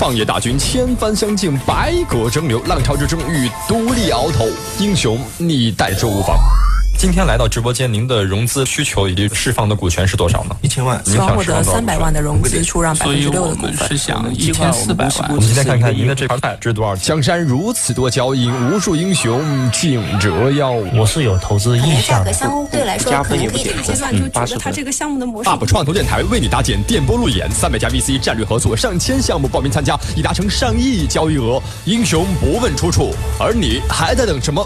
创业大军千帆相竞，百舸争流，浪潮之中欲独立鳌头，英雄你但说无妨。今天来到直播间，您的融资需求以及释放的股权是多少呢？一千万，希望获得三百万的融资，出让百分之六的股份。是想一千四百万。我们今天看看您的这盘菜值多少？江山如此多娇，引无数英雄竞折腰。我是有投资意向的。相对来说，可能一个阶段就觉得他这个项目的模式。UP 创投电台为你搭建电波路演，三百家 VC 战略合作，上千项目报名参加，已达成上亿交易额。英雄不问出处，而你还在等什么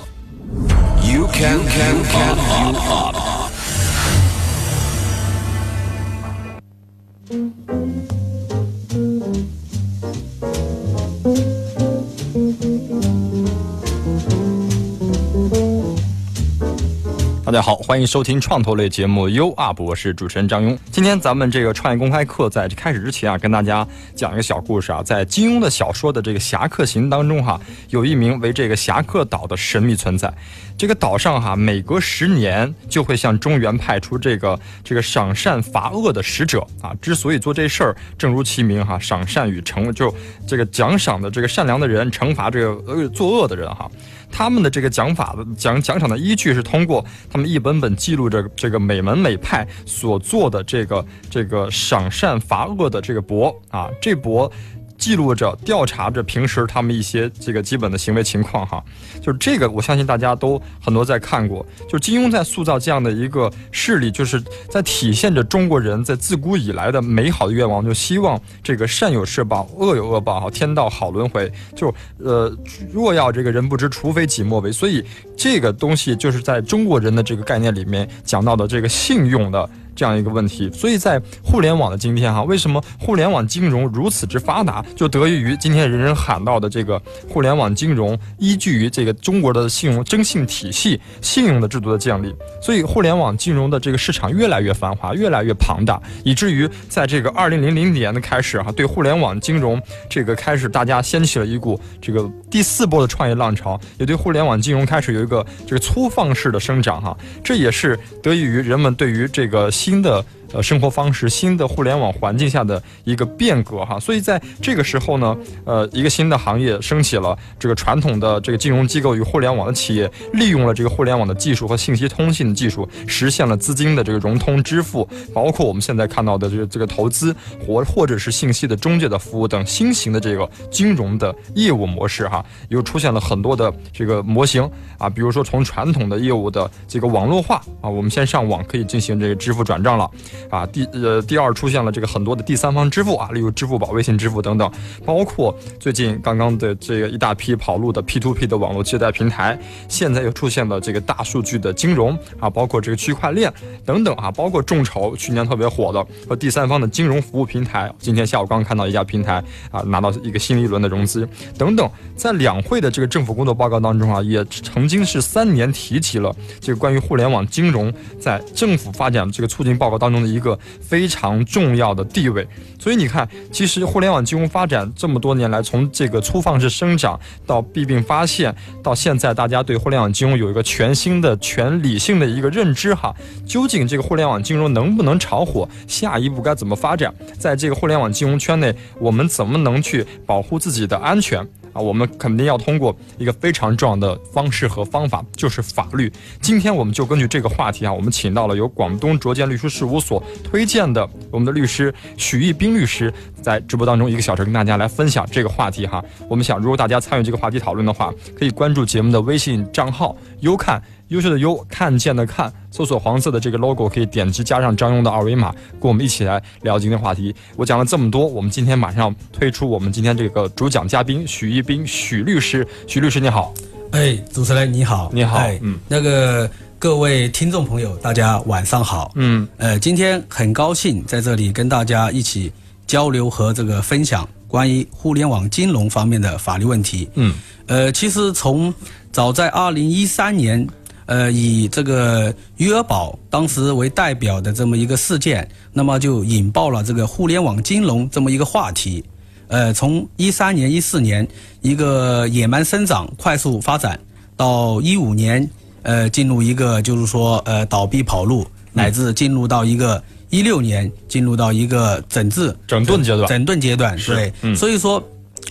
？You can can can you up?。大家好，欢迎收听创投类节目《U UP》，我是主持人张庸。今天咱们这个创业公开课在开始之前啊，跟大家讲一个小故事啊。在金庸的小说的这个《侠客行》当中哈，有一名为这个侠客岛的神秘存在。这个岛上哈，每隔十年就会向中原派出这个这个赏善罚恶的使者啊。之所以做这事儿，正如其名哈，赏善与惩就这个奖赏的这个善良的人，惩罚这个呃作恶的人哈。他们的这个奖法的奖奖赏的依据是通过他们一本本记录着这个每门每派所做的这个这个赏善罚恶的这个簿啊，这簿。记录着、调查着平时他们一些这个基本的行为情况，哈，就是这个，我相信大家都很多在看过。就是金庸在塑造这样的一个势力，就是在体现着中国人在自古以来的美好的愿望，就希望这个善有善报，恶有恶报，哈，天道好轮回。就呃，若要这个人不知，除非己莫为。所以这个东西就是在中国人的这个概念里面讲到的这个信用的。这样一个问题，所以在互联网的今天哈，为什么互联网金融如此之发达，就得益于今天人人喊到的这个互联网金融，依据于这个中国的信用征信体系、信用的制度的建立，所以互联网金融的这个市场越来越繁华，越来越庞大，以至于在这个二零零零年的开始哈，对互联网金融这个开始，大家掀起了一股这个第四波的创业浪潮，也对互联网金融开始有一个这个粗放式的生长哈，这也是得益于人们对于这个。新的。呃，生活方式新的互联网环境下的一个变革哈，所以在这个时候呢，呃，一个新的行业升起了，这个传统的这个金融机构与互联网的企业利用了这个互联网的技术和信息通信技术，实现了资金的这个融通支付，包括我们现在看到的这个这个投资或或者是信息的中介的服务等新型的这个金融的业务模式哈，又出现了很多的这个模型啊，比如说从传统的业务的这个网络化啊，我们先上网可以进行这个支付转账了。啊，第呃第二出现了这个很多的第三方支付啊，例如支付宝、微信支付等等，包括最近刚刚的这个一大批跑路的 P to P 的网络借贷平台，现在又出现了这个大数据的金融啊，包括这个区块链等等啊，包括众筹去年特别火的和第三方的金融服务平台，今天下午刚看到一家平台啊拿到一个新一轮的融资等等，在两会的这个政府工作报告当中啊，也曾经是三年提起了这个关于互联网金融在政府发展这个促进报告当中一个非常重要的地位，所以你看，其实互联网金融发展这么多年来，从这个粗放式生长到弊病发现，到现在大家对互联网金融有一个全新的、全理性的一个认知哈。究竟这个互联网金融能不能炒火？下一步该怎么发展？在这个互联网金融圈内，我们怎么能去保护自己的安全？啊，我们肯定要通过一个非常重要的方式和方法，就是法律。今天我们就根据这个话题啊，我们请到了由广东卓建律师事务所推荐的我们的律师许玉斌律师，在直播当中一个小时跟大家来分享这个话题哈。我们想，如果大家参与这个话题讨论的话，可以关注节目的微信账号“优看”。优秀的优，看见的看，搜索黄色的这个 logo，可以点击加上张庸的二维码，跟我们一起来聊今天话题。我讲了这么多，我们今天马上推出我们今天这个主讲嘉宾许一斌许律师。许律师你好，哎，主持人你好，你好，嗯，那个各位听众朋友，大家晚上好，嗯，呃，今天很高兴在这里跟大家一起交流和这个分享关于互联网金融方面的法律问题，嗯，呃，其实从早在二零一三年。呃，以这个余额宝当时为代表的这么一个事件，那么就引爆了这个互联网金融这么一个话题。呃，从一三年、一四年一个野蛮生长、快速发展，到一五年，呃，进入一个就是说呃倒闭跑路，乃至进入到一个一六年进入到一个整治整顿阶段，整顿阶段，对，所以说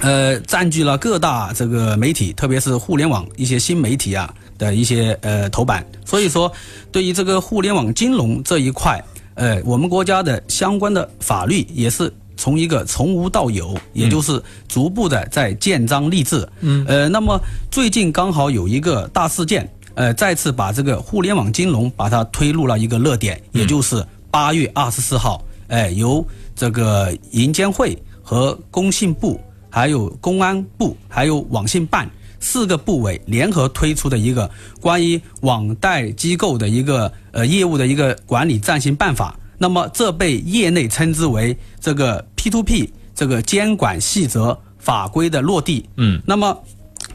呃，占据了各大这个媒体，特别是互联网一些新媒体啊的一些呃头版。所以说，对于这个互联网金融这一块，呃，我们国家的相关的法律也是从一个从无到有，也就是逐步的在建章立制。嗯。呃，那么最近刚好有一个大事件，呃，再次把这个互联网金融把它推入了一个热点，也就是八月二十四号，哎，由这个银监会和工信部。还有公安部，还有网信办四个部委联合推出的一个关于网贷机构的一个呃业务的一个管理暂行办法。那么这被业内称之为这个 P to P 这个监管细则法规的落地。嗯。那么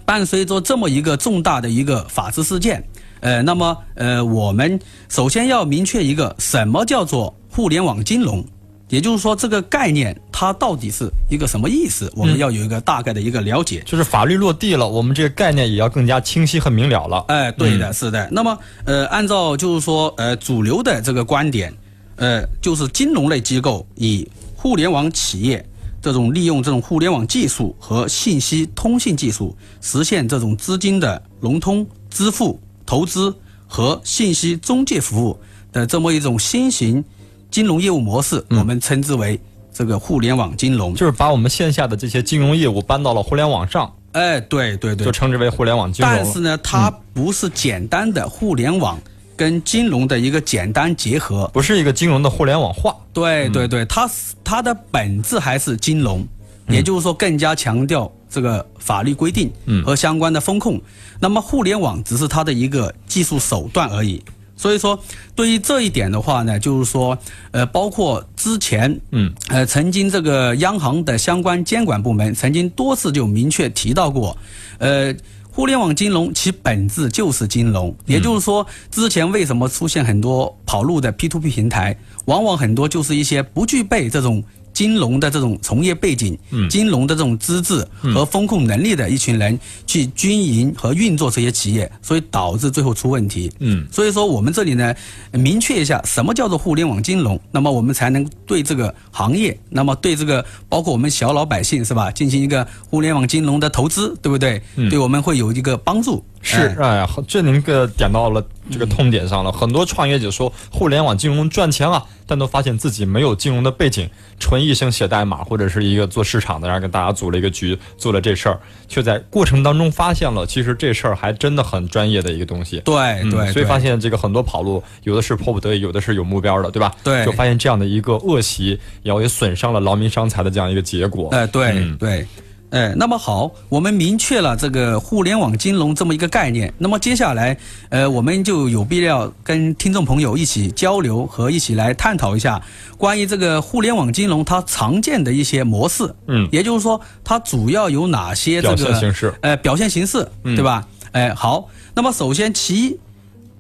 伴随着这么一个重大的一个法治事件，呃，那么呃，我们首先要明确一个什么叫做互联网金融。也就是说，这个概念它到底是一个什么意思？我们要有一个大概的一个了解。就是法律落地了，我们这个概念也要更加清晰和明了了。哎，对的，是的。那么，呃，按照就是说，呃，主流的这个观点，呃，就是金融类机构以互联网企业这种利用这种互联网技术和信息通信技术，实现这种资金的融通、支付、投资和信息中介服务的这么一种新型。金融业务模式，我们称之为这个互联网金融，就是把我们线下的这些金融业务搬到了互联网上。哎，对对对，就称之为互联网金融。但是呢，它不是简单的互联网跟金融的一个简单结合，不是一个金融的互联网化。对对对，它它的本质还是金融，也就是说更加强调这个法律规定和相关的风控。那么互联网只是它的一个技术手段而已。所以说，对于这一点的话呢，就是说，呃，包括之前，嗯，呃，曾经这个央行的相关监管部门曾经多次就明确提到过，呃，互联网金融其本质就是金融，也就是说，之前为什么出现很多跑路的 P to P 平台，往往很多就是一些不具备这种。金融的这种从业背景，金融的这种资质和风控能力的一群人去经营和运作这些企业，所以导致最后出问题。嗯，所以说我们这里呢，明确一下什么叫做互联网金融，那么我们才能对这个行业，那么对这个包括我们小老百姓是吧，进行一个互联网金融的投资，对不对？对我们会有一个帮助。是，哎呀，这您个点到了这个痛点上了。很多创业者说互联网金融赚钱了，但都发现自己没有金融的背景，纯一生写代码或者是一个做市场的，然后跟大家组了一个局，做了这事儿，却在过程当中发现了，其实这事儿还真的很专业的一个东西。对对，所以发现这个很多跑路，有的是迫不得已，有的是有目标的，对吧？对，就发现这样的一个恶习，然后也损伤了劳民伤财的这样一个结果。哎，对对。哎，那么好，我们明确了这个互联网金融这么一个概念。那么接下来，呃，我们就有必要跟听众朋友一起交流和一起来探讨一下关于这个互联网金融它常见的一些模式。嗯，也就是说，它主要有哪些这个形式？呃，表现形式，对吧？哎，好，那么首先其，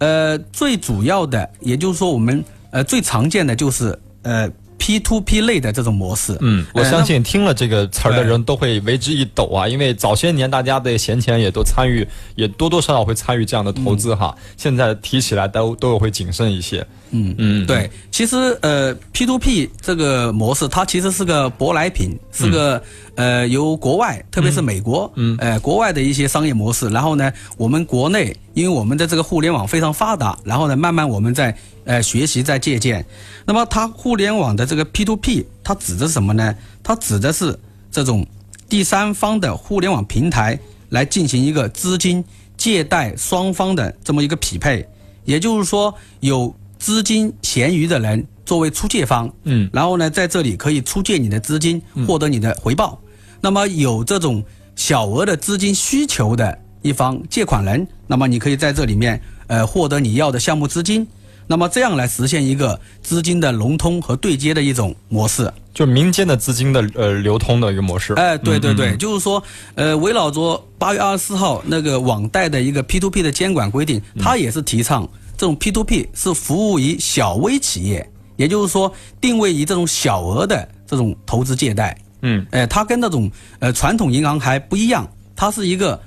呃，最主要的，也就是说，我们呃最常见的就是呃。P to P 类的这种模式，嗯，我相信听了这个词儿的人都会为之一抖啊，因为早些年大家的闲钱也都参与，也多多少少会参与这样的投资哈。现在提起来都都有会谨慎一些。嗯嗯，对，其实呃，P to P 这个模式它其实是个舶来品，是个呃由国外，特别是美国，嗯，呃国外的一些商业模式，然后呢，我们国内因为我们的这个互联网非常发达，然后呢，慢慢我们在呃学习在借鉴。那么它互联网的这个 P to P，它指的是什么呢？它指的是这种第三方的互联网平台来进行一个资金借贷双方的这么一个匹配，也就是说有。资金闲余的人作为出借方，嗯，然后呢，在这里可以出借你的资金，获得你的回报。那么有这种小额的资金需求的一方借款人，那么你可以在这里面，呃，获得你要的项目资金。那么这样来实现一个资金的融通和对接的一种模式，就是民间的资金的呃流通的一个模式。哎，对对对，就是说，呃，围绕着八月二十四号那个网贷的一个 P to P 的监管规定，它也是提倡。这种 P to P 是服务于小微企业，也就是说定位于这种小额的这种投资借贷。嗯，哎，它跟那种呃传统银行还不一样，它是一个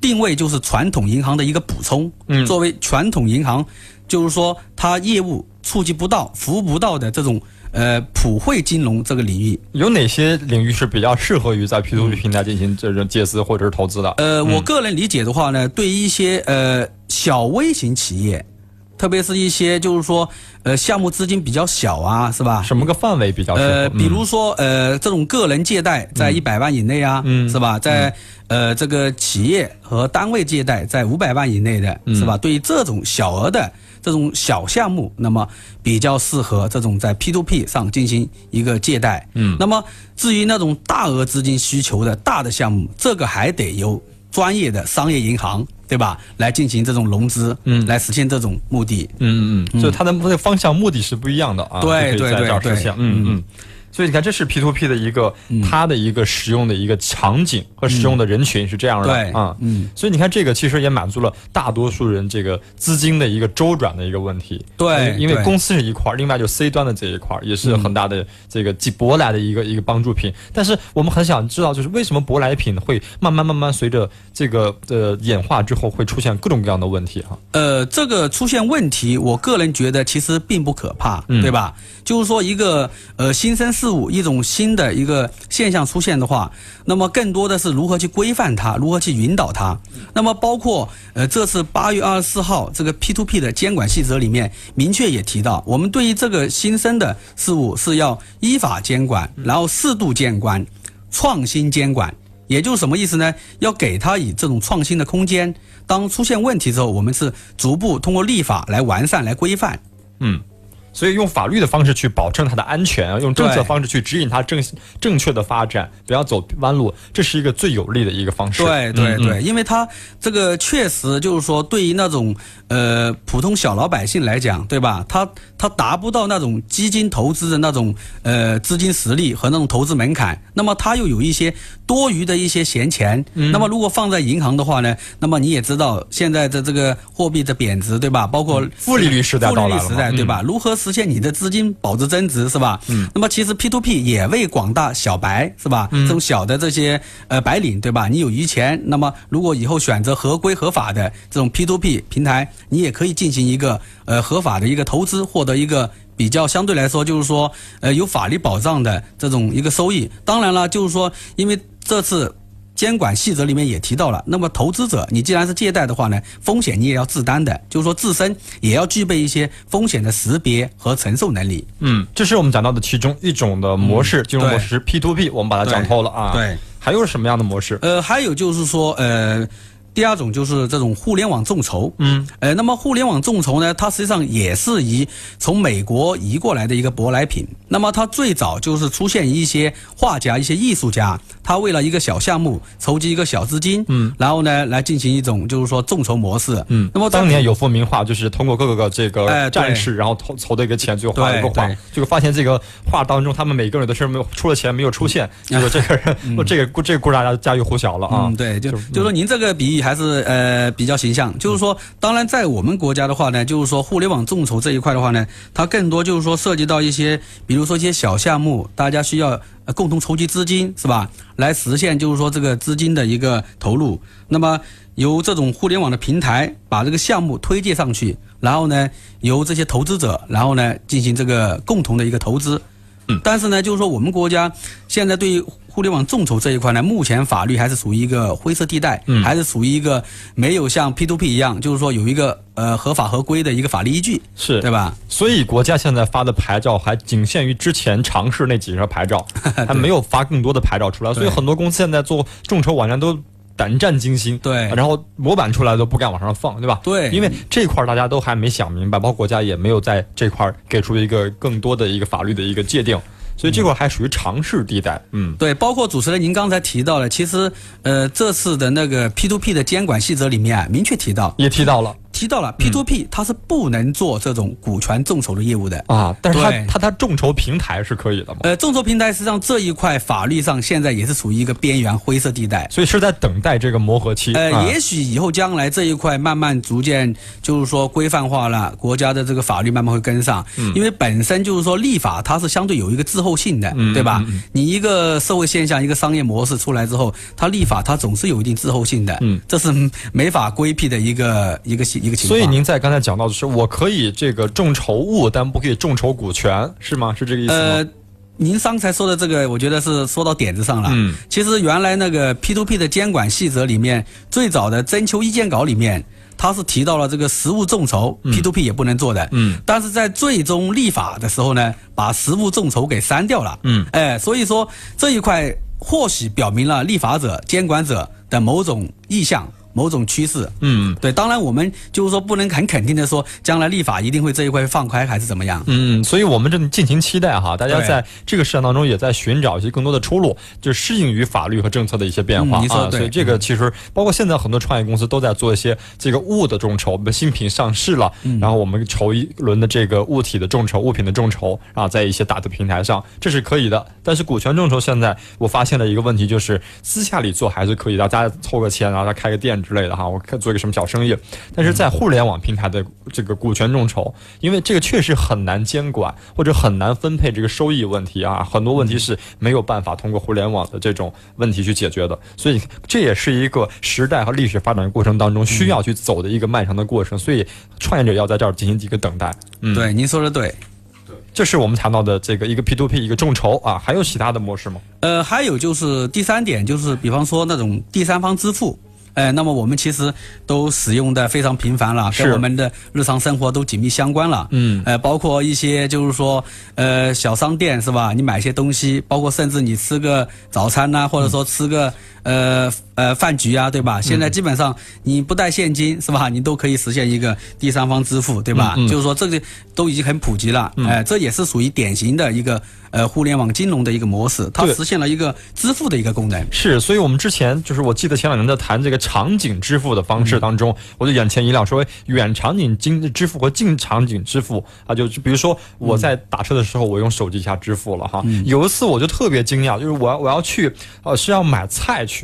定位就是传统银行的一个补充。嗯，作为传统银行，就是说它业务触及不到、服务不到的这种呃普惠金融这个领域。有哪些领域是比较适合于在 P to P 平台进行这种借资或者是投资的？呃，我个人理解的话呢，对于一些呃小微型企业。特别是一些就是说，呃，项目资金比较小啊，是吧？什么个范围比较？呃，比如说，呃，这种个人借贷在一百万以内啊，是吧？在呃这个企业和单位借贷在五百万以内的，是吧？对于这种小额的这种小项目，那么比较适合这种在 P to P 上进行一个借贷。嗯。那么至于那种大额资金需求的大的项目，这个还得由专业的商业银行。对吧？来进行这种融资，嗯，来实现这种目的，嗯嗯嗯，所以它的那个方向目的是不一样的啊，对对对对，嗯嗯。所以你看，这是 P to P 的一个它的一个使用的一个场景和使用的人群是这样的啊，嗯，所以你看这个其实也满足了大多数人这个资金的一个周转的一个问题。对，因为公司是一块儿，另外就 C 端的这一块儿也是很大的这个继舶来的一个一个帮助品。但是我们很想知道，就是为什么舶来品会慢慢慢慢随着这个呃演化之后会出现各种各样的问题哈？呃，这个出现问题，我个人觉得其实并不可怕，对吧？就是说一个呃新生。事物一种新的一个现象出现的话，那么更多的是如何去规范它，如何去引导它。那么包括呃这次八月二十四号这个 P to P 的监管细则里面明确也提到，我们对于这个新生的事物是要依法监管，然后适度监管，创新监管。也就是什么意思呢？要给他以这种创新的空间。当出现问题之后，我们是逐步通过立法来完善、来规范。嗯。所以用法律的方式去保证它的安全，用政策方式去指引它正正确的发展，不要走弯路，这是一个最有利的一个方式。对对对，因为它这个确实就是说，对于那种呃普通小老百姓来讲，对吧？他他达不到那种基金投资的那种呃资金实力和那种投资门槛，那么他又有一些多余的一些闲钱，那么如果放在银行的话呢，那么你也知道现在的这个货币的贬值，对吧？包括负利率时代到来了，时代对吧？如何？实现你的资金保值增值是吧？嗯，那么其实 P to P 也为广大小白是吧？嗯，这种小的这些呃白领对吧？你有余钱，那么如果以后选择合规合法的这种 P to P 平台，你也可以进行一个呃合法的一个投资，获得一个比较相对来说就是说呃有法律保障的这种一个收益。当然了，就是说因为这次。监管细则里面也提到了，那么投资者，你既然是借贷的话呢，风险你也要自担的，就是说自身也要具备一些风险的识别和承受能力。嗯，这是我们讲到的其中一种的模式，金融模式 P to P，我们把它讲透了啊。对，还有什么样的模式？呃，还有就是说，呃。第二种就是这种互联网众筹，嗯，呃，那么互联网众筹呢，它实际上也是以从美国移过来的一个舶来品。那么它最早就是出现一些画家、一些艺术家，他为了一个小项目筹集一个小资金，嗯，然后呢来进行一种就是说众筹模式，嗯。那么当年有幅名画，就是通过各个个这个战士，然后筹筹的一个钱，最后画了一个画，结果发现这个画当中他们每个人都是没有出了钱没有出现，结果这个人，这个这个故事大家家喻户晓了啊。嗯对，就就说您这个比还是呃比较形象，就是说，当然在我们国家的话呢，就是说互联网众筹这一块的话呢，它更多就是说涉及到一些，比如说一些小项目，大家需要共同筹集资金，是吧？来实现就是说这个资金的一个投入。那么由这种互联网的平台把这个项目推介上去，然后呢由这些投资者，然后呢进行这个共同的一个投资。嗯，但是呢，就是说我们国家现在对于互联网众筹这一块呢，目前法律还是属于一个灰色地带，嗯，还是属于一个没有像 P to P 一样，就是说有一个呃合法合规的一个法律依据，是对吧？所以国家现在发的牌照还仅限于之前尝试那几个牌照，还没有发更多的牌照出来。所以很多公司现在做众筹网站都胆战惊心，对，然后模板出来都不敢往上放，对吧？对，因为这块大家都还没想明白，包括国家也没有在这块给出一个更多的一个法律的一个界定。所以这块还属于尝试地带，嗯，对，包括主持人您刚才提到了，其实，呃，这次的那个 P to P 的监管细则里面啊，明确提到，也提到了。提到了 P to P，它是不能做这种股权众筹的业务的啊，但是它它它众筹平台是可以的吗？呃，众筹平台实际上这一块法律上现在也是处于一个边缘灰色地带，所以是在等待这个磨合期。呃，也许以后将来这一块慢慢逐渐就是说规范化了，国家的这个法律慢慢会跟上，因为本身就是说立法它是相对有一个滞后性的，对吧？你一个社会现象、一个商业模式出来之后，它立法它总是有一定滞后性的，嗯，这是没法规避的一个一个一。一个情况。所以您在刚才讲到的是，我可以这个众筹物，但不可以众筹股权，是吗？是这个意思吗？呃，您刚才说的这个，我觉得是说到点子上了。嗯，其实原来那个 P to P 的监管细则里面，最早的征求意见稿里面，它是提到了这个实物众筹 P to P 也不能做的。嗯，但是在最终立法的时候呢，把实物众筹给删掉了。嗯，哎，所以说这一块或许表明了立法者、监管者的某种意向。某种趋势，嗯，对，当然我们就是说不能很肯定的说，将来立法一定会这一块放开还是怎么样，嗯，所以我们正尽情期待哈，大家在这个市场当中也在寻找一些更多的出路，就适应于法律和政策的一些变化。啊，所以这个其实包括现在很多创业公司都在做一些这个物的众筹，我们新品上市了，然后我们筹一轮的这个物体的众筹、物品的众筹啊，在一些大的平台上，这是可以的。但是股权众筹现在我发现了一个问题，就是私下里做还是可以，大家凑个钱，然后他开个店。之类的哈，我可做一个什么小生意，但是在互联网平台的这个股权众筹，因为这个确实很难监管或者很难分配这个收益问题啊，很多问题是没有办法通过互联网的这种问题去解决的，所以这也是一个时代和历史发展过程当中需要去走的一个漫长的过程，所以创业者要在这儿进行一个等待。嗯，对，您说的对，对，这是我们谈到的这个一个 P to P 一个众筹啊，还有其他的模式吗？呃，还有就是第三点，就是比方说那种第三方支付。哎，那么我们其实都使用的非常频繁了，跟我们的日常生活都紧密相关了。嗯，呃，包括一些就是说，呃，小商店是吧？你买些东西，包括甚至你吃个早餐呐，或者说吃个。呃呃，饭局啊，对吧？现在基本上你不带现金是吧？你都可以实现一个第三方支付，对吧？就是说这个都已经很普及了，哎，这也是属于典型的一个呃互联网金融的一个模式，它实现了一个支付的一个功能。是，所以我们之前就是我记得前两年在谈这个场景支付的方式当中，我就眼前一亮，说远场景经支付和近场景支付啊，就比如说我在打车的时候，我用手机一下支付了哈。有一次我就特别惊讶，就是我我要去呃是要买菜。去，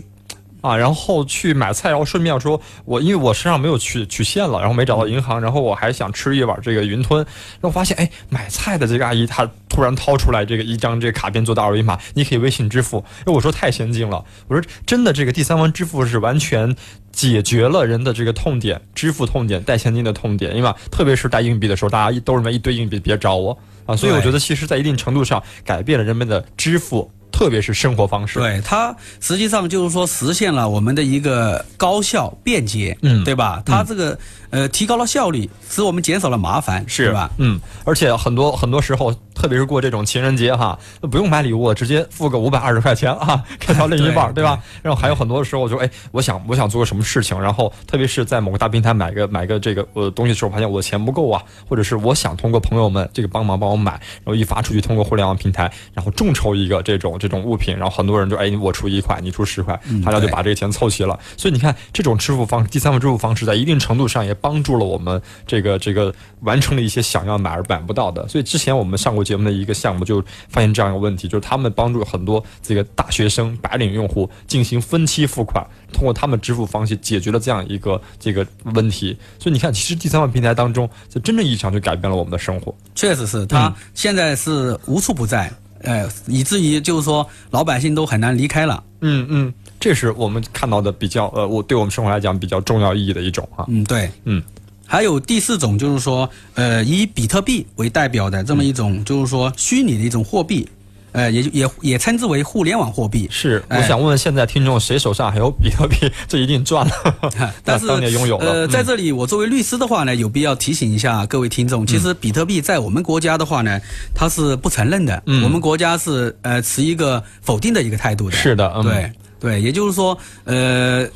啊，然后去买菜，然后顺便说，我因为我身上没有取取现了，然后没找到银行，然后我还想吃一碗这个云吞，然后发现，哎，买菜的这个阿姨她突然掏出来这个一张这个卡片做的二维码，你可以微信支付。哎，我说太先进了，我说真的，这个第三方支付是完全解决了人的这个痛点，支付痛点，带现金的痛点，因为特别是带硬币的时候，大家都认为一堆硬币别找我啊，所以我觉得其实在一定程度上改变了人们的支付。特别是生活方式，对它实际上就是说实现了我们的一个高效便捷，嗯，对吧？它这个。呃，提高了效率，使我们减少了麻烦，是吧？嗯，而且很多很多时候，特别是过这种情人节哈，不用买礼物，直接付个五百二十块钱啊，给到另一半，对吧？然后还有很多的时候，就哎，我想我想做个什么事情，然后特别是在某个大平台买个买个这个呃东西的时候，发现我的钱不够啊，或者是我想通过朋友们这个帮忙帮我买，然后一发出去，通过互联网平台，然后众筹一个这种这种物品，然后很多人就哎，我出一块，你出十块，大家就把这个钱凑齐了。所以你看，这种支付方第三方支付方式，在一定程度上也。帮助了我们这个这个完成了一些想要买而买不到的，所以之前我们上过节目的一个项目就发现这样一个问题，就是他们帮助很多这个大学生白领用户进行分期付款，通过他们支付方式解决了这样一个这个问题。所以你看，其实第三方平台当中，就真正意义上就改变了我们的生活。确实是，它现在是无处不在，呃，以至于就是说老百姓都很难离开了。嗯嗯。这是我们看到的比较呃，我对我们生活来讲比较重要意义的一种哈。嗯，对，嗯，还有第四种就是说，呃，以比特币为代表的这么一种，就是说虚拟的一种货币。呃，也也也称之为互联网货币。是，我想问问现在听众，谁手上还有比特币？这一定赚了。但是当年拥有了。呃，在这里，我作为律师的话呢，有必要提醒一下各位听众，其实比特币在我们国家的话呢，它是不承认的。嗯。我们国家是呃持一个否定的一个态度的。是的，对对，也就是说，呃。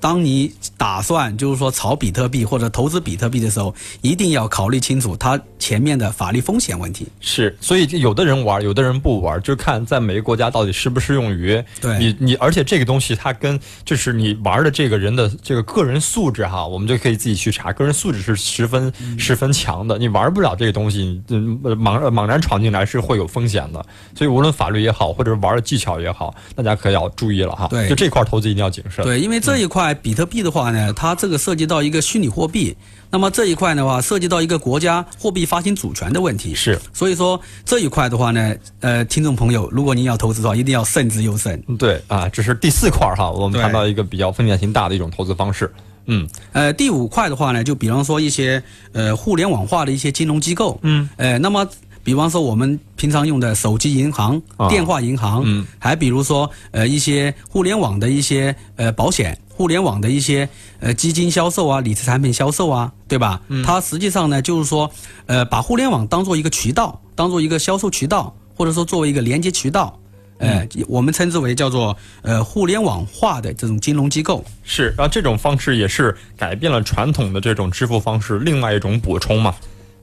当你打算就是说炒比特币或者投资比特币的时候，一定要考虑清楚它前面的法律风险问题。是，所以有的人玩，有的人不玩，就看在每个国家到底适不适用于你你。而且这个东西它跟就是你玩的这个人的这个个人素质哈，我们就可以自己去查，个人素质是十分十分强的。你玩不了这个东西，嗯，莽莽然闯进来是会有风险的。所以无论法律也好，或者玩的技巧也好，大家可要注意了哈。对，就这块投资一定要谨慎。对，因为这。这块比特币的话呢，它这个涉及到一个虚拟货币，那么这一块的话涉及到一个国家货币发行主权的问题。是，所以说这一块的话呢，呃，听众朋友，如果您要投资的话，一定要慎之又慎。对啊，这是第四块哈，我们谈到一个比较风险性大的一种投资方式。嗯，呃，第五块的话呢，就比方说一些呃互联网化的一些金融机构，嗯，呃，那么比方说我们平常用的手机银行、电话银行，嗯，还比如说呃一些互联网的一些呃保险。互联网的一些呃基金销售啊，理财产品销售啊，对吧？嗯，它实际上呢，就是说，呃，把互联网当做一个渠道，当做一个销售渠道，或者说作为一个连接渠道，呃，我们称之为叫做呃互联网化的这种金融机构。是，然后这种方式也是改变了传统的这种支付方式，另外一种补充嘛，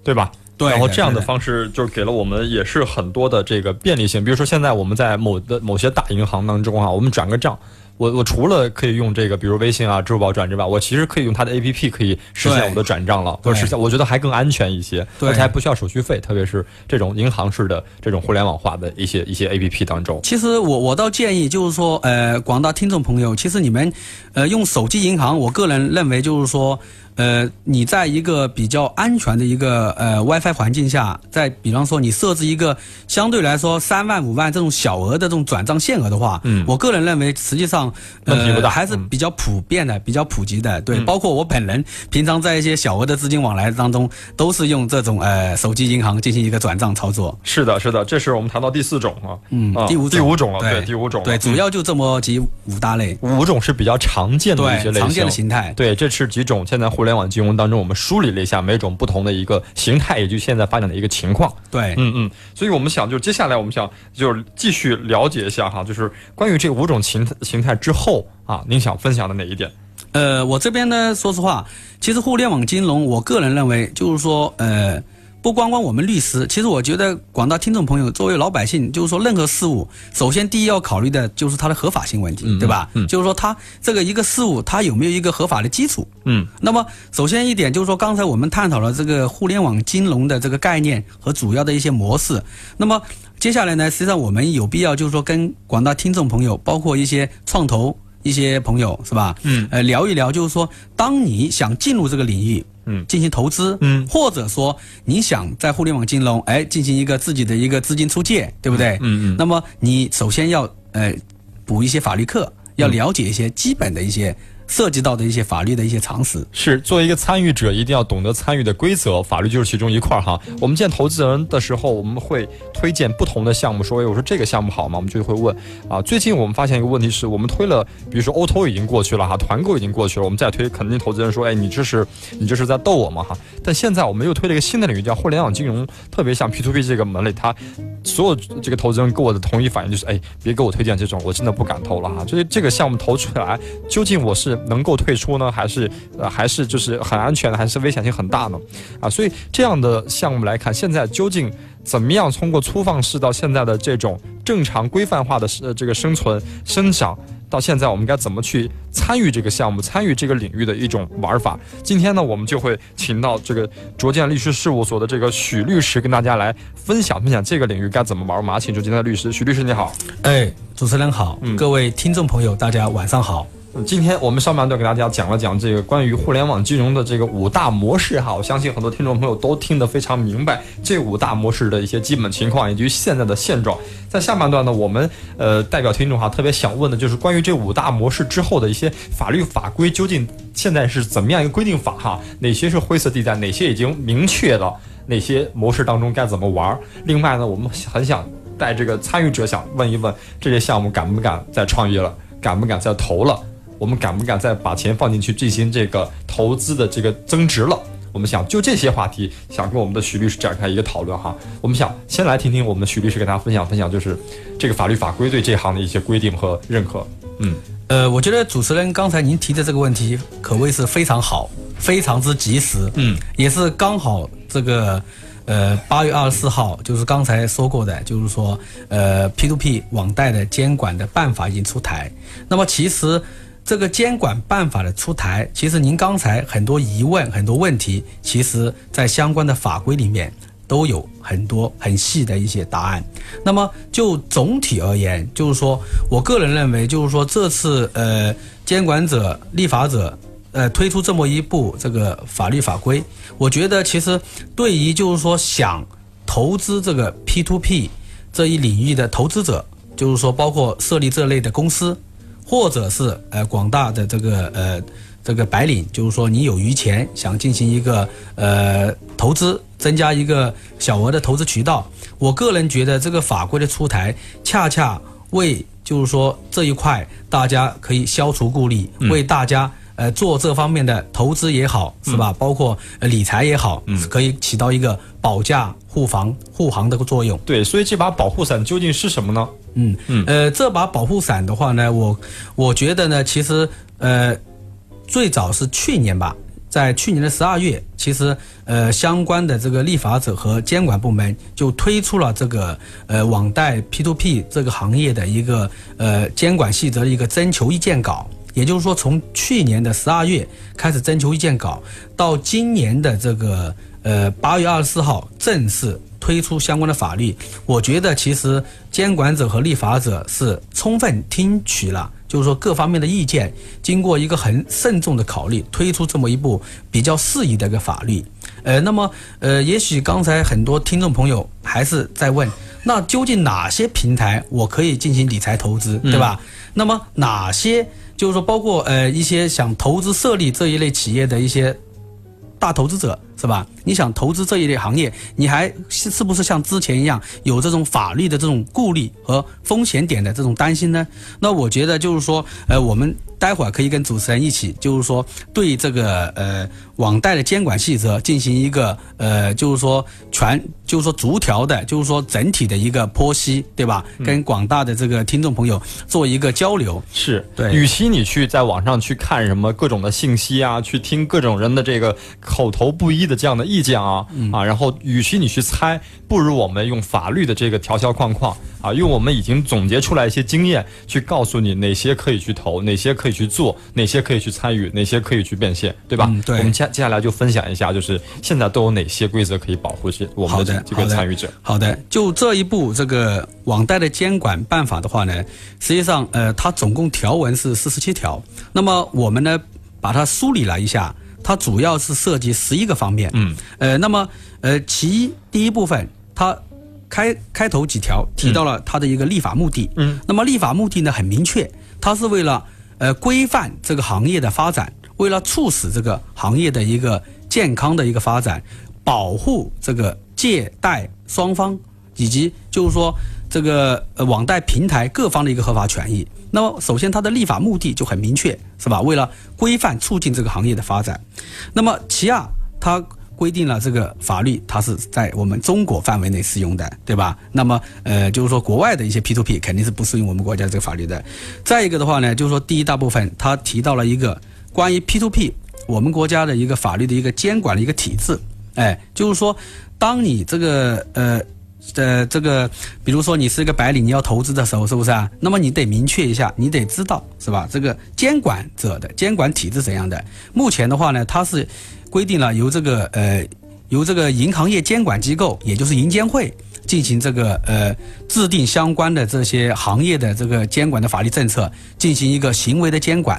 对吧？对。然后这样的方式就给了我们也是很多的这个便利性，比如说现在我们在某的某些大银行当中啊，我们转个账。我我除了可以用这个，比如微信啊、支付宝转之外，我其实可以用它的 A P P 可以实现我的转账了，或者实现，我觉得还更安全一些，而且还不需要手续费，特别是这种银行式的这种互联网化的一些一些 A P P 当中。其实我我倒建议就是说，呃，广大听众朋友，其实你们，呃，用手机银行，我个人认为就是说。呃，你在一个比较安全的一个呃 WiFi 环境下，在比方说你设置一个相对来说三万五万这种小额的这种转账限额的话，嗯，我个人认为实际上呃还是比较普遍的、比较普及的。对，包括我本人平常在一些小额的资金往来当中，都是用这种呃手机银行进行一个转账操作。是的，是的，这是我们谈到第四种啊，嗯，第五第五种了，对，第五种，对，主要就这么几五大类，五种是比较常见的一些类型，常见的形态。对，这是几种现在互联网金融当中。我们梳理了一下每种不同的一个形态，也就现在发展的一个情况。对，嗯嗯，所以我们想，就接下来我们想就是继续了解一下哈，就是关于这五种形形态之后啊，您想分享的哪一点？呃，我这边呢，说实话，其实互联网金融，我个人认为就是说，呃。不光光我们律师，其实我觉得广大听众朋友作为老百姓，就是说任何事物，首先第一要考虑的就是它的合法性问题，对吧？嗯，就是说它这个一个事物，它有没有一个合法的基础？嗯，那么首先一点就是说，刚才我们探讨了这个互联网金融的这个概念和主要的一些模式。那么接下来呢，实际上我们有必要就是说跟广大听众朋友，包括一些创投一些朋友，是吧？嗯，呃，聊一聊，就是说，当你想进入这个领域。嗯，进行投资，嗯，或者说你想在互联网金融，哎，进行一个自己的一个资金出借，对不对？嗯嗯。那么你首先要呃补一些法律课，要了解一些基本的一些。涉及到的一些法律的一些常识是，作为一个参与者，一定要懂得参与的规则，法律就是其中一块儿哈。我们见投资人的时候，我们会推荐不同的项目，说，哎，我说这个项目好吗？我们就会问啊。最近我们发现一个问题是，我们推了，比如说 O to 已经过去了哈，团购已经过去了，我们再推，肯定投资人说，哎，你这是你这是在逗我吗哈？但现在我们又推了一个新的领域，叫互联网金融，特别像 P to P 这个门类，它所有这个投资人给我的同一反应就是，哎，别给我推荐这种，我真的不敢投了哈。就是这个项目投出来，究竟我是能够退出？呢，还是呃，还是就是很安全的，还是危险性很大呢？啊，所以这样的项目来看，现在究竟怎么样通过粗放式到现在的这种正常规范化的呃这个生存生长，到现在我们该怎么去参与这个项目，参与这个领域的一种玩法？今天呢，我们就会请到这个卓建律师事务所的这个许律师跟大家来分享分享这个领域该怎么玩。马请出今天的律师，许律师你好。哎，主持人好，嗯各位听众朋友大家晚上好。今天我们上半段给大家讲了讲这个关于互联网金融的这个五大模式哈，我相信很多听众朋友都听得非常明白这五大模式的一些基本情况以及现在的现状。在下半段呢，我们呃代表听众哈特别想问的就是关于这五大模式之后的一些法律法规究竟现在是怎么样一个规定法哈？哪些是灰色地带？哪些已经明确了？哪些模式当中该怎么玩？另外呢，我们很想带这个参与者想问一问这些项目敢不敢再创业了？敢不敢再投了？我们敢不敢再把钱放进去进行这个投资的这个增值了？我们想就这些话题，想跟我们的徐律师展开一个讨论哈。我们想先来听听我们的徐律师给大家分享分享，就是这个法律法规对这行的一些规定和认可。嗯，呃，我觉得主持人刚才您提的这个问题可谓是非常好，非常之及时。嗯，也是刚好这个呃八月二十四号，就是刚才说过的，就是说呃 P to P 网贷的监管的办法已经出台。那么其实。这个监管办法的出台，其实您刚才很多疑问、很多问题，其实在相关的法规里面都有很多很细的一些答案。那么就总体而言，就是说我个人认为，就是说这次呃监管者、立法者呃推出这么一部这个法律法规，我觉得其实对于就是说想投资这个 P to P 这一领域的投资者，就是说包括设立这类的公司。或者是呃广大的这个呃这个白领，就是说你有余钱想进行一个呃投资，增加一个小额的投资渠道。我个人觉得这个法规的出台，恰恰为就是说这一块大家可以消除顾虑，为大家呃做这方面的投资也好，是吧？包括理财也好，可以起到一个保驾护航护航的作用。对，所以这把保护伞究竟是什么呢？嗯嗯，呃，这把保护伞的话呢，我我觉得呢，其实呃。最早是去年吧，在去年的十二月，其实呃相关的这个立法者和监管部门就推出了这个呃网贷 P to P 这个行业的一个呃监管细则的一个征求意见稿。也就是说，从去年的十二月开始征求意见稿，到今年的这个呃八月二十四号正式推出相关的法律。我觉得其实监管者和立法者是充分听取了。就是说，各方面的意见经过一个很慎重的考虑，推出这么一部比较适宜的一个法律。呃，那么，呃，也许刚才很多听众朋友还是在问，那究竟哪些平台我可以进行理财投资，对吧？那么哪些就是说，包括呃一些想投资设立这一类企业的一些大投资者。是吧？你想投资这一类行业，你还是是不是像之前一样有这种法律的这种顾虑和风险点的这种担心呢？那我觉得就是说，呃，我们待会儿可以跟主持人一起，就是说对这个呃网贷的监管细则进行一个呃，就是说全，就是说逐条的，就是说整体的一个剖析，对吧？跟广大的这个听众朋友做一个交流。是对，与其你去在网上去看什么各种的信息啊，去听各种人的这个口头不一。的这样的意见啊啊，然后与其你去猜，不如我们用法律的这个条条框框啊，用我们已经总结出来一些经验去告诉你哪些可以去投，哪些可以去做，哪些可以去参与，哪些可以去变现，对吧？对。我们接接下来就分享一下，就是现在都有哪些规则可以保护这我们的这个参与者。好的，就这一步这个网贷的监管办法的话呢，实际上呃，它总共条文是四十七条，那么我们呢把它梳理了一下。它主要是涉及十一个方面，嗯，呃，那么，呃，其一第一部分，它开开头几条提到了它的一个立法目的，嗯，那么立法目的呢很明确，它是为了呃规范这个行业的发展，为了促使这个行业的一个健康的一个发展，保护这个借贷双方以及就是说这个呃网贷平台各方的一个合法权益。那么，首先它的立法目的就很明确，是吧？为了规范、促进这个行业的发展。那么，其二，它规定了这个法律它是在我们中国范围内适用的，对吧？那么，呃，就是说国外的一些 P to P 肯定是不适用我们国家这个法律的。再一个的话呢，就是说第一大部分它提到了一个关于 P to P 我们国家的一个法律的一个监管的一个体制，哎，就是说，当你这个呃。呃，这个，比如说你是一个白领，你要投资的时候，是不是啊？那么你得明确一下，你得知道，是吧？这个监管者的监管体制怎样的？目前的话呢，它是规定了由这个呃，由这个银行业监管机构，也就是银监会进行这个呃制定相关的这些行业的这个监管的法律政策，进行一个行为的监管；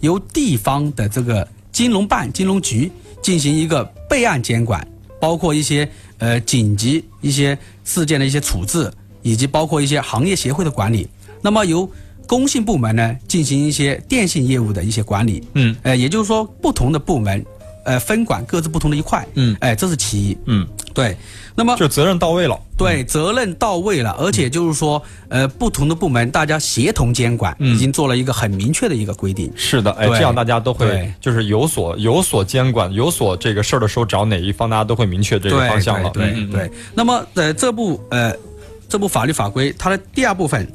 由地方的这个金融办、金融局进行一个备案监管，包括一些。呃，紧急一些事件的一些处置，以及包括一些行业协会的管理，那么由工信部门呢进行一些电信业务的一些管理，嗯，呃，也就是说不同的部门，呃，分管各自不同的一块，嗯，哎，这是其一，嗯。对，那么就责任到位了。对，责任到位了，而且就是说，呃，不同的部门大家协同监管，已经做了一个很明确的一个规定。是的，哎，这样大家都会就是有所有所监管，有所这个事儿的时候，找哪一方，大家都会明确这个方向了。对对。那么，呃，这部呃这部法律法规，它的第二部分，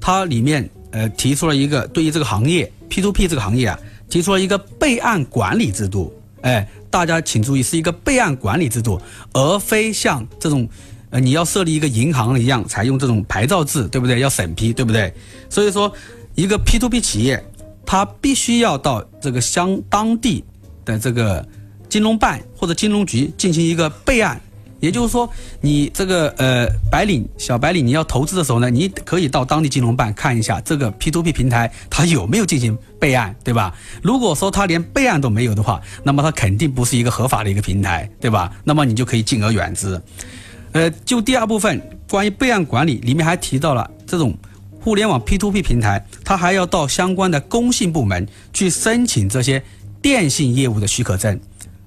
它里面呃提出了一个对于这个行业 P to P 这个行业啊，提出了一个备案管理制度，哎。大家请注意，是一个备案管理制度，而非像这种，呃，你要设立一个银行一样采用这种牌照制，对不对？要审批，对不对？所以说，一个 P to P 企业，它必须要到这个相当地的这个金融办或者金融局进行一个备案。也就是说，你这个呃白领小白领，你要投资的时候呢，你可以到当地金融办看一下这个 P to P 平台它有没有进行备案，对吧？如果说它连备案都没有的话，那么它肯定不是一个合法的一个平台，对吧？那么你就可以敬而远之。呃，就第二部分关于备案管理，里面还提到了这种互联网 P to P 平台，它还要到相关的工信部门去申请这些电信业务的许可证，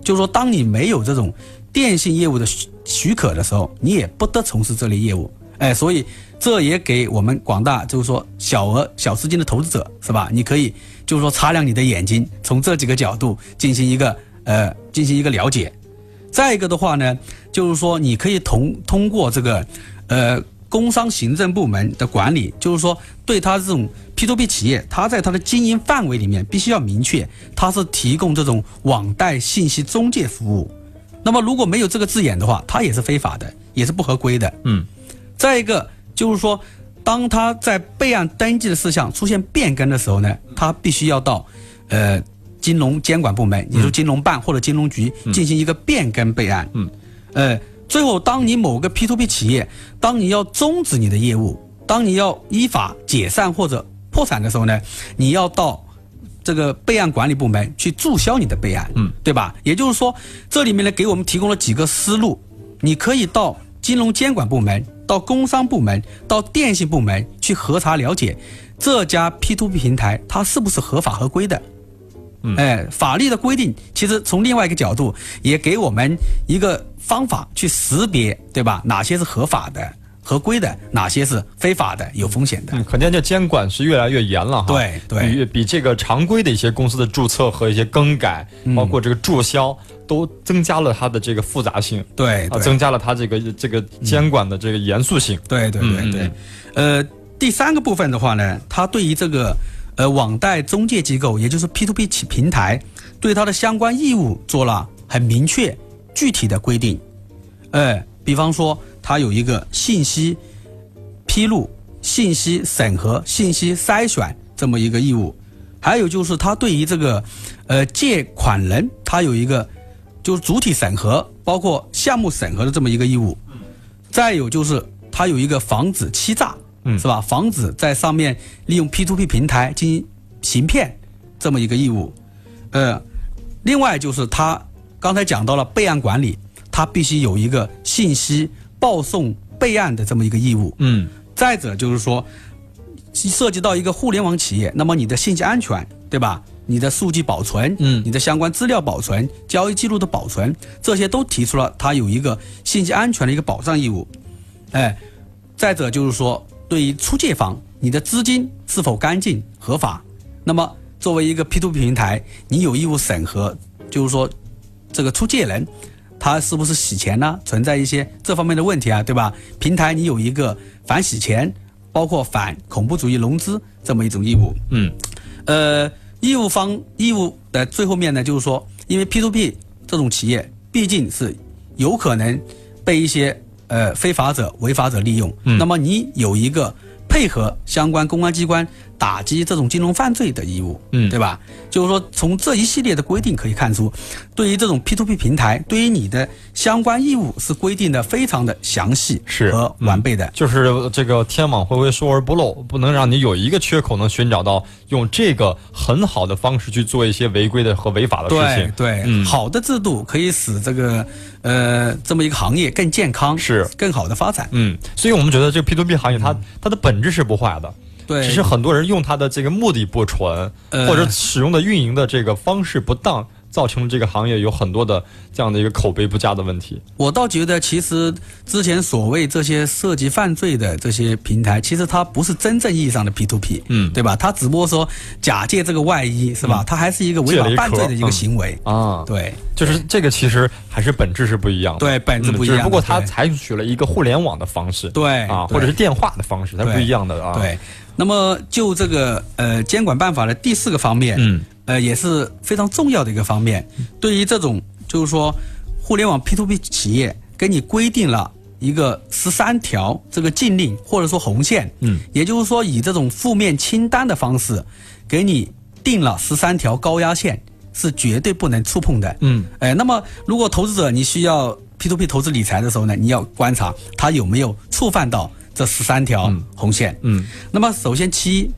就是说，当你没有这种电信业务的许许可的时候，你也不得从事这类业务。哎，所以这也给我们广大就是说小额小资金的投资者是吧？你可以就是说擦亮你的眼睛，从这几个角度进行一个呃进行一个了解。再一个的话呢，就是说你可以通通过这个呃工商行政部门的管理，就是说对他这种 P to P 企业，他在他的经营范围里面必须要明确，他是提供这种网贷信息中介服务。那么如果没有这个字眼的话，它也是非法的，也是不合规的。嗯。再一个就是说，当他在备案登记的事项出现变更的时候呢，他必须要到，呃，金融监管部门，也就是金融办或者金融局进行一个变更备案。嗯，呃，最后当你某个 P to P 企业，当你要终止你的业务，当你要依法解散或者破产的时候呢，你要到这个备案管理部门去注销你的备案。嗯，对吧？也就是说，这里面呢给我们提供了几个思路，你可以到金融监管部门。到工商部门、到电信部门去核查了解，这家 P to P 平台它是不是合法合规的？嗯，哎，法律的规定其实从另外一个角度也给我们一个方法去识别，对吧？哪些是合法的、合规的，哪些是非法的、有风险的？嗯，可见这监管是越来越严了哈。对对，比比这个常规的一些公司的注册和一些更改，包括这个注销。都增加了它的这个复杂性，对，增加了它这个这个监管的这个严肃性，对对对对。呃，第三个部分的话呢，它对于这个呃网贷中介机构，也就是 P to P 企平台，对它的相关义务做了很明确具体的规定。呃，比方说，它有一个信息披露、信息审核、信息筛选这么一个义务，还有就是它对于这个呃借款人，它有一个。就是主体审核，包括项目审核的这么一个义务，再有就是它有一个防止欺诈，嗯，是吧？防止在上面利用 P to P 平台进行行骗这么一个义务，呃，另外就是它刚才讲到了备案管理，它必须有一个信息报送备案的这么一个义务，嗯，再者就是说涉及到一个互联网企业，那么你的信息安全，对吧？你的数据保存，嗯，你的相关资料保存、交易记录的保存，这些都提出了它有一个信息安全的一个保障义务。哎，再者就是说，对于出借方，你的资金是否干净合法？那么作为一个 P to P 平台，你有义务审核，就是说这个出借人他是不是洗钱呢？存在一些这方面的问题啊，对吧？平台你有一个反洗钱，包括反恐怖主义融资这么一种义务。嗯，呃。义务方义务的最后面呢，就是说，因为 P to P 这种企业毕竟是有可能被一些呃非法者、违法者利用，那么你有一个配合相关公安机关。打击这种金融犯罪的义务，嗯，对吧？就是说，从这一系列的规定可以看出，对于这种 P to P 平台，对于你的相关义务是规定的非常的详细是和完备的。就是这个天网恢恢，疏而不漏，不能让你有一个缺口能寻找到，用这个很好的方式去做一些违规的和违法的事情。对，嗯，好的制度可以使这个呃这么一个行业更健康，是更好的发展。嗯，所以我们觉得这个 P to P 行业它它的本质是不坏的。对，只是很多人用它的这个目的不纯，或者使用的运营的这个方式不当。造成了这个行业有很多的这样的一个口碑不佳的问题。我倒觉得，其实之前所谓这些涉及犯罪的这些平台，其实它不是真正意义上的 P to P，嗯，对吧？它只不过说假借这个外衣，是吧？它还是一个违法犯罪的一个行为啊。对，就是这个其实还是本质是不一样的。对，本质不一样。只不过它采取了一个互联网的方式，对啊，或者是电话的方式，它不一样的啊。对。那么就这个呃监管办法的第四个方面，嗯。呃，也是非常重要的一个方面。对于这种，就是说，互联网 P to P 企业给你规定了一个十三条这个禁令或者说红线，嗯，也就是说，以这种负面清单的方式给你定了十三条高压线，是绝对不能触碰的，嗯，哎，那么如果投资者你需要 P to P 投资理财的时候呢，你要观察他有没有触犯到这十三条红线，嗯，那么首先其一。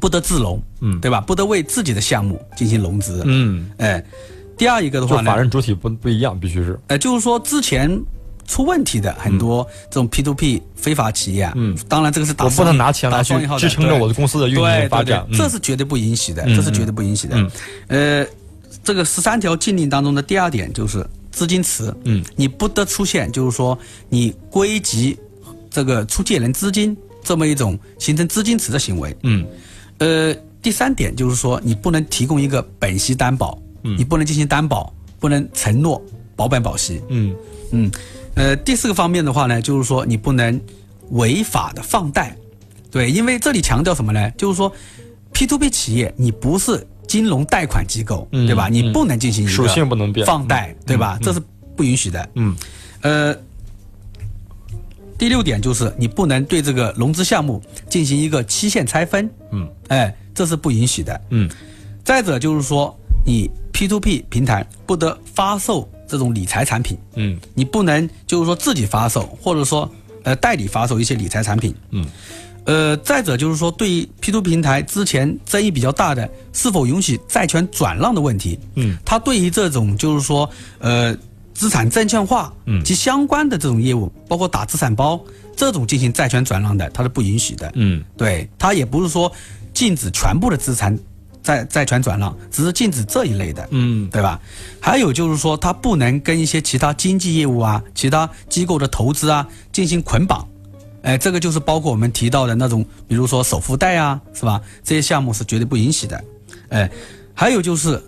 不得自融，嗯，对吧？不得为自己的项目进行融资，嗯，哎，第二一个的话呢，法人主体不不一样，必须是，哎，就是说之前出问题的很多这种 P to P 非法企业，嗯，当然这个是我不能拿钱来去支撑着我的公司的运营发展，这是绝对不允许的，这是绝对不允许的。呃，这个十三条禁令当中的第二点就是资金池，嗯，你不得出现就是说你归集这个出借人资金这么一种形成资金池的行为，嗯，呃，第三点就是说你不能提供一个本息担保，嗯，你不能进行担保，不能承诺保本保息，嗯。嗯，呃，第四个方面的话呢，就是说你不能违法的放贷，对，因为这里强调什么呢？就是说 P to P 企业你不是。金融贷款机构，对吧？你不能进行一个属性不能变。放贷，对吧？这是不允许的。嗯，呃，第六点就是你不能对这个融资项目进行一个期限拆分。嗯，哎，这是不允许的。嗯，再者就是说，你 P to P 平台不得发售这种理财产品。嗯，你不能就是说自己发售，或者说呃代理发售一些理财产品。嗯。呃，再者就是说，对于 P to P 平台之前争议比较大的是否允许债权转让的问题，嗯，它对于这种就是说，呃，资产证券化及相关的这种业务，包括打资产包这种进行债权转让的，它是不允许的，嗯，对，它也不是说禁止全部的资产债债权转让，只是禁止这一类的，嗯，对吧？还有就是说，它不能跟一些其他经济业务啊、其他机构的投资啊进行捆绑。哎，这个就是包括我们提到的那种，比如说首付贷啊，是吧？这些项目是绝对不允许的。哎，还有就是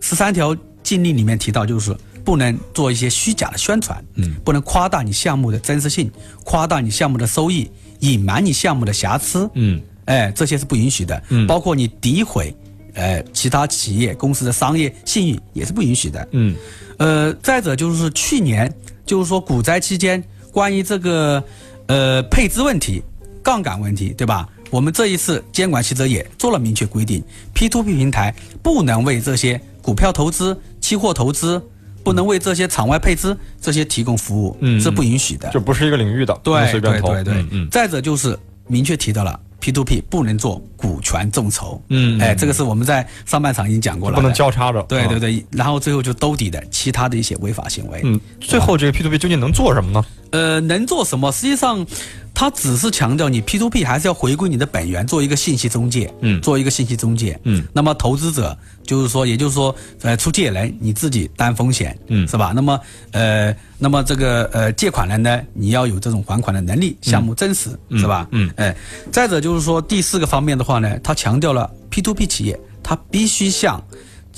十三条禁令里面提到，就是不能做一些虚假的宣传，嗯，不能夸大你项目的真实性，夸大你项目的收益，隐瞒你项目的瑕疵，嗯，哎，这些是不允许的。嗯，包括你诋毁，呃，其他企业公司的商业信誉也是不允许的。嗯，呃，再者就是去年，就是说股灾期间，关于这个。呃，配资问题、杠杆问题，对吧？我们这一次监管细则也做了明确规定，P to P 平台不能为这些股票投资、期货投资，不能为这些场外配资这些提供服务，嗯，是不允许的。这不是一个领域的，对随便投。对对对，嗯嗯。再者就是明确提到了。P to P 不能做股权众筹，嗯，哎，这个是我们在上半场已经讲过了，不能交叉着，对对对，然后最后就兜底的其他的一些违法行为，嗯，最后这个 P to P 究竟能做什么呢？呃，能做什么？实际上，它只是强调你 P to P 还是要回归你的本源，做一个信息中介，嗯，做一个信息中介，嗯，那么投资者就是说，也就是说，呃，出借人你自己担风险，嗯，是吧？那么，呃，那么这个呃借款人呢，你要有这种还款的能力，项目真实，是吧？嗯，哎，再者就是说第四个方面的话呢，他强调了 P to P 企业他必须像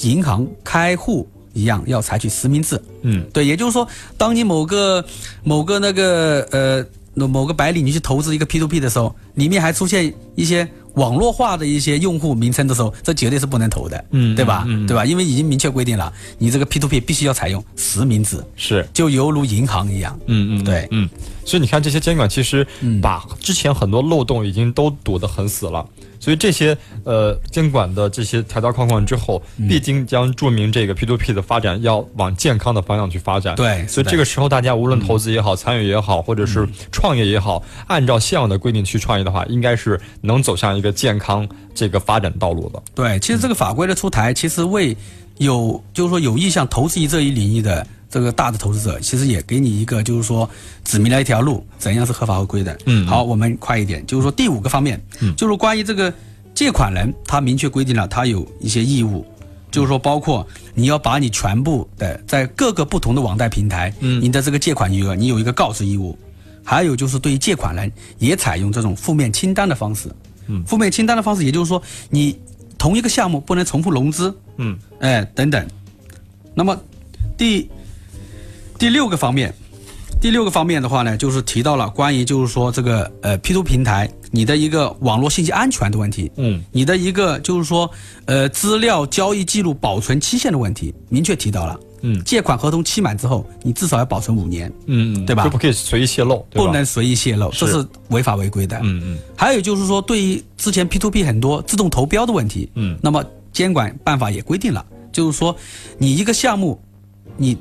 银行开户。一样要采取实名制，嗯，对，也就是说，当你某个某个那个呃某个白领你去投资一个 P to P 的时候，里面还出现一些网络化的一些用户名称的时候，这绝对是不能投的，嗯，对吧？嗯对吧？因为已经明确规定了，你这个 P to P 必须要采用实名制，是，就犹如银行一样，嗯嗯，对，嗯，所以你看这些监管其实把之前很多漏洞已经都堵得很死了。所以这些呃监管的这些条条框框之后，必定将注明这个 P to P 的发展要往健康的方向去发展。对，所以这个时候大家无论投资也好、参与也好，或者是创业也好，按照现有的规定去创业的话，应该是能走向一个健康这个发展道路的。对，其实这个法规的出台，其实为有就是说有意向投资于这一领域的。这个大的投资者其实也给你一个，就是说指明了一条路，怎样是合法合规的。嗯，好，我们快一点，就是说第五个方面，嗯，就是关于这个借款人，他明确规定了他有一些义务，就是说包括你要把你全部的在各个不同的网贷平台，嗯，你的这个借款余额，你有一个告知义务，还有就是对于借款人也采用这种负面清单的方式，嗯，负面清单的方式，也就是说你同一个项目不能重复融资，嗯，哎等等，那么第。第六个方面，第六个方面的话呢，就是提到了关于就是说这个呃 P to 平台你的一个网络信息安全的问题，嗯，你的一个就是说呃资料交易记录保存期限的问题，明确提到了，嗯，借款合同期满之后，你至少要保存五年，嗯，对吧？就不可以随意泄露，不能随意泄露，这是违法违规的，嗯嗯。还有就是说，对于之前 P to P 很多自动投标的问题，嗯，那么监管办法也规定了，就是说你一个项目，你。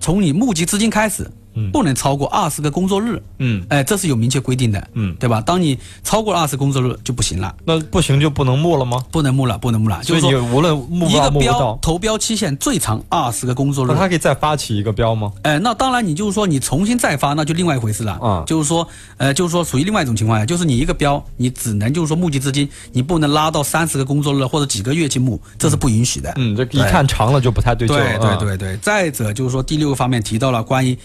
从你募集资金开始，不能超过二十个工作日。嗯，哎，这是有明确规定的。嗯，对吧？当你超过二十工作日就不行了。那不行就不能募了吗？不能募了，不能募了。就是说，无论募一个标投标期限最长二十个工作日。那他可以再发起一个标吗？哎，那当然，你就是说你重新再发，那就另外一回事了。啊，就是说，呃，就是说属于另外一种情况下，就是你一个标，你只能就是说募集资金，你不能拉到三十个工作日或者几个月去募，这是不允许的。嗯，这一看长了就不太对劲。对对对对。再者就是说，第六个方面提到了关于。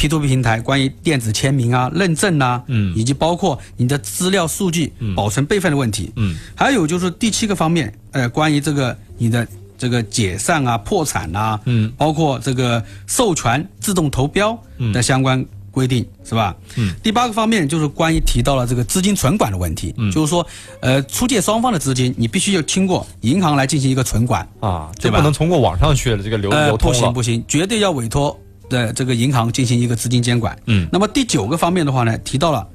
P to P 平台关于电子签名啊、认证呐，嗯，以及包括你的资料数据保存备份的问题，嗯，还有就是第七个方面，呃，关于这个你的这个解散啊、破产啊，嗯，包括这个授权自动投标的相关规定，是吧？嗯，第八个方面就是关于提到了这个资金存管的问题，嗯，就是说，呃，出借双方的资金，你必须要经过银行来进行一个存管啊，这不能通过网上去的这个流流通不行不行，绝对要委托。的这个银行进行一个资金监管，嗯，那么第九个方面的话呢，提到了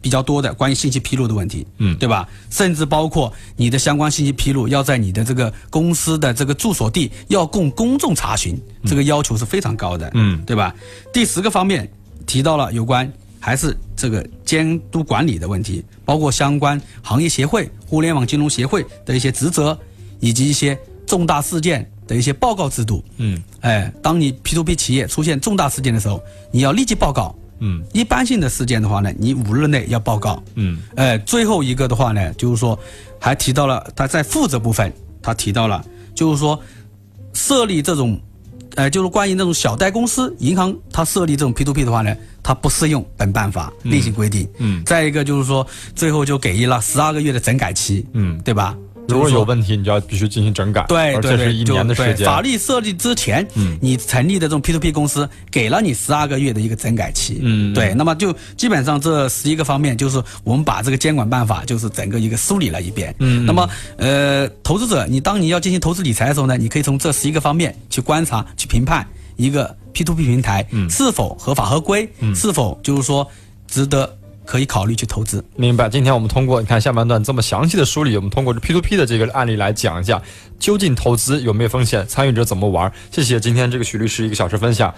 比较多的关于信息披露的问题，嗯，对吧？甚至包括你的相关信息披露要在你的这个公司的这个住所地要供公众查询，这个要求是非常高的，嗯，对吧？第十个方面提到了有关还是这个监督管理的问题，包括相关行业协会、互联网金融协会的一些职责，以及一些重大事件。的一些报告制度，嗯，哎，当你 P to P 企业出现重大事件的时候，你要立即报告，嗯，一般性的事件的话呢，你五日内要报告，嗯，哎，最后一个的话呢，就是说还提到了他在负责部分，他提到了，就是说设立这种，呃，就是关于那种小贷公司，银行它设立这种 P to P 的话呢，它不适用本办法另行规定，嗯，再一个就是说最后就给予了十二个月的整改期，嗯，对吧？如果有问题，你就要必须进行整改，对，而且是一年的时间。法律设立之前，嗯，你成立的这种 P to P 公司，给了你十二个月的一个整改期，嗯，对。那么就基本上这十一个方面，就是我们把这个监管办法，就是整个一个梳理了一遍，嗯。那么，呃，投资者，你当你要进行投资理财的时候呢，你可以从这十一个方面去观察、去评判一个 P to P 平台是否合法合规，是否就是说值得。可以考虑去投资。明白。今天我们通过你看下半段这么详细的梳理，我们通过这 P to P 的这个案例来讲一下，究竟投资有没有风险，参与者怎么玩。谢谢今天这个徐律师一个小时分享。